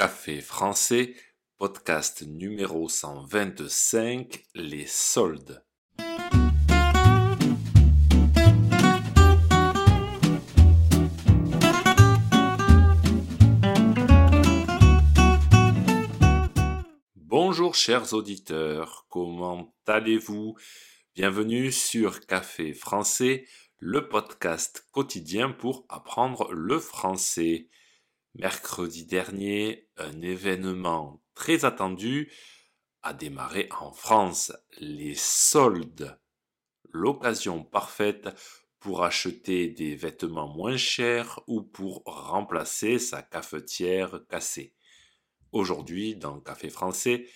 Café français, podcast numéro 125, les soldes. Bonjour chers auditeurs, comment allez-vous? Bienvenue sur Café français, le podcast quotidien pour apprendre le français. Mercredi dernier, un événement très attendu a démarré en France, les soldes. L'occasion parfaite pour acheter des vêtements moins chers ou pour remplacer sa cafetière cassée. Aujourd'hui, dans Café français,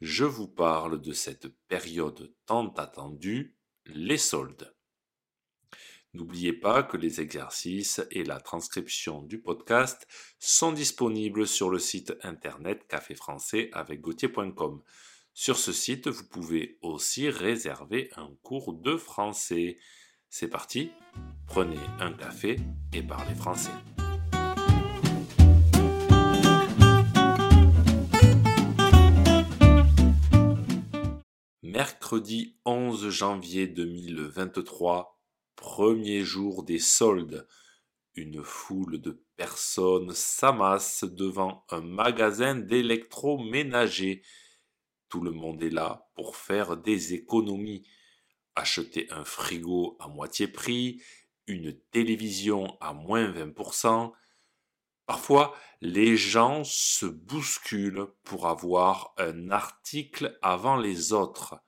je vous parle de cette période tant attendue, les soldes. N'oubliez pas que les exercices et la transcription du podcast sont disponibles sur le site internet café français avec gauthier.com. Sur ce site, vous pouvez aussi réserver un cours de français. C'est parti, prenez un café et parlez français. Mercredi 11 janvier 2023, Premier jour des soldes. Une foule de personnes s'amasse devant un magasin d'électroménager. Tout le monde est là pour faire des économies. Acheter un frigo à moitié prix, une télévision à moins 20%. Parfois, les gens se bousculent pour avoir un article avant les autres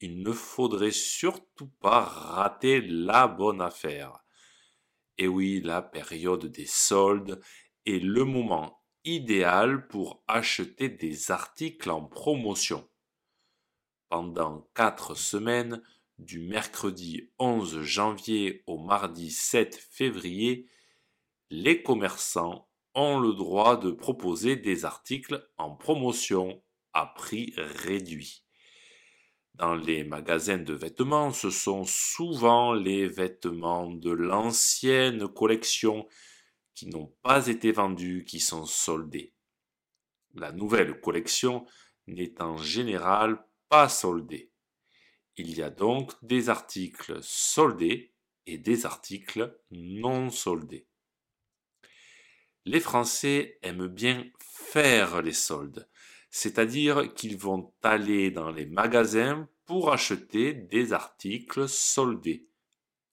il ne faudrait surtout pas rater la bonne affaire. Et oui, la période des soldes est le moment idéal pour acheter des articles en promotion. Pendant quatre semaines, du mercredi 11 janvier au mardi 7 février, les commerçants ont le droit de proposer des articles en promotion à prix réduit. Dans les magasins de vêtements, ce sont souvent les vêtements de l'ancienne collection qui n'ont pas été vendus qui sont soldés. La nouvelle collection n'est en général pas soldée. Il y a donc des articles soldés et des articles non soldés. Les Français aiment bien faire les soldes c'est-à-dire qu'ils vont aller dans les magasins pour acheter des articles soldés,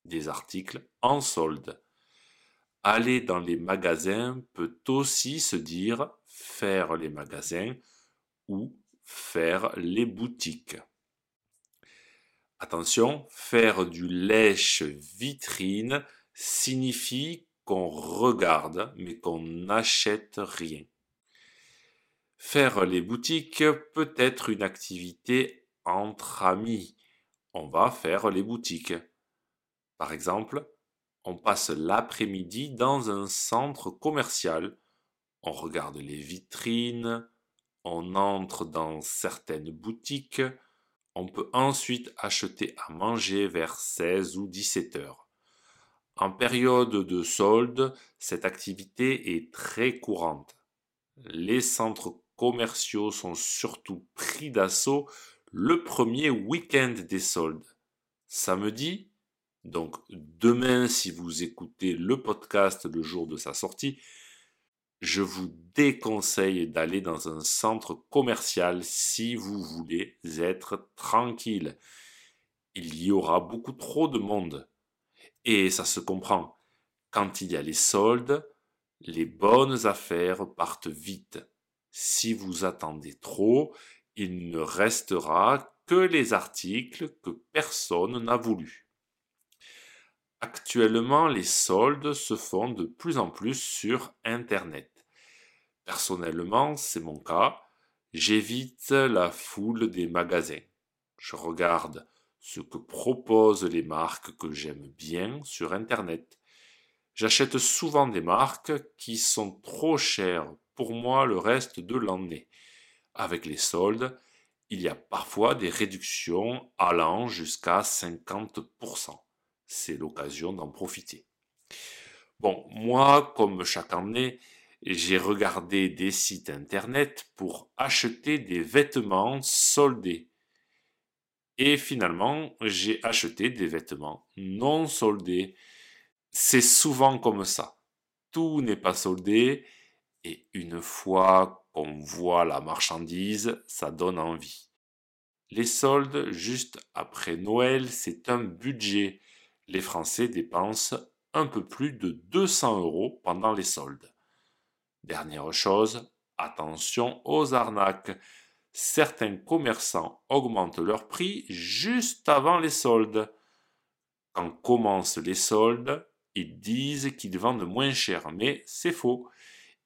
des articles en solde. Aller dans les magasins peut aussi se dire faire les magasins ou faire les boutiques. Attention, faire du lèche vitrine signifie qu'on regarde mais qu'on n'achète rien. Faire les boutiques peut être une activité entre amis. On va faire les boutiques. Par exemple, on passe l'après-midi dans un centre commercial. On regarde les vitrines, on entre dans certaines boutiques, on peut ensuite acheter à manger vers 16 ou 17 heures. En période de solde, cette activité est très courante. Les centres commerciaux sont surtout pris d'assaut le premier week-end des soldes. Samedi, donc demain si vous écoutez le podcast le jour de sa sortie, je vous déconseille d'aller dans un centre commercial si vous voulez être tranquille. Il y aura beaucoup trop de monde. Et ça se comprend. Quand il y a les soldes, les bonnes affaires partent vite. Si vous attendez trop, il ne restera que les articles que personne n'a voulu. Actuellement, les soldes se font de plus en plus sur Internet. Personnellement, c'est mon cas. J'évite la foule des magasins. Je regarde ce que proposent les marques que j'aime bien sur Internet. J'achète souvent des marques qui sont trop chères pour moi le reste de l'année. Avec les soldes, il y a parfois des réductions allant jusqu'à 50%. C'est l'occasion d'en profiter. Bon, moi, comme chaque année, j'ai regardé des sites internet pour acheter des vêtements soldés. Et finalement, j'ai acheté des vêtements non soldés. C'est souvent comme ça. Tout n'est pas soldé et une fois qu'on voit la marchandise, ça donne envie. Les soldes juste après Noël, c'est un budget. Les Français dépensent un peu plus de 200 euros pendant les soldes. Dernière chose, attention aux arnaques. Certains commerçants augmentent leurs prix juste avant les soldes. Quand commencent les soldes, ils disent qu'ils vendent moins cher, mais c'est faux.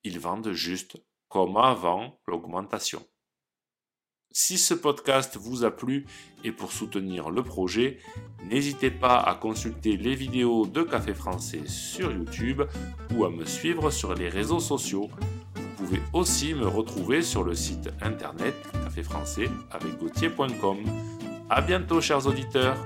Ils vendent juste comme avant l'augmentation. Si ce podcast vous a plu et pour soutenir le projet, n'hésitez pas à consulter les vidéos de Café Français sur YouTube ou à me suivre sur les réseaux sociaux. Vous pouvez aussi me retrouver sur le site internet caféfrançais avec A bientôt chers auditeurs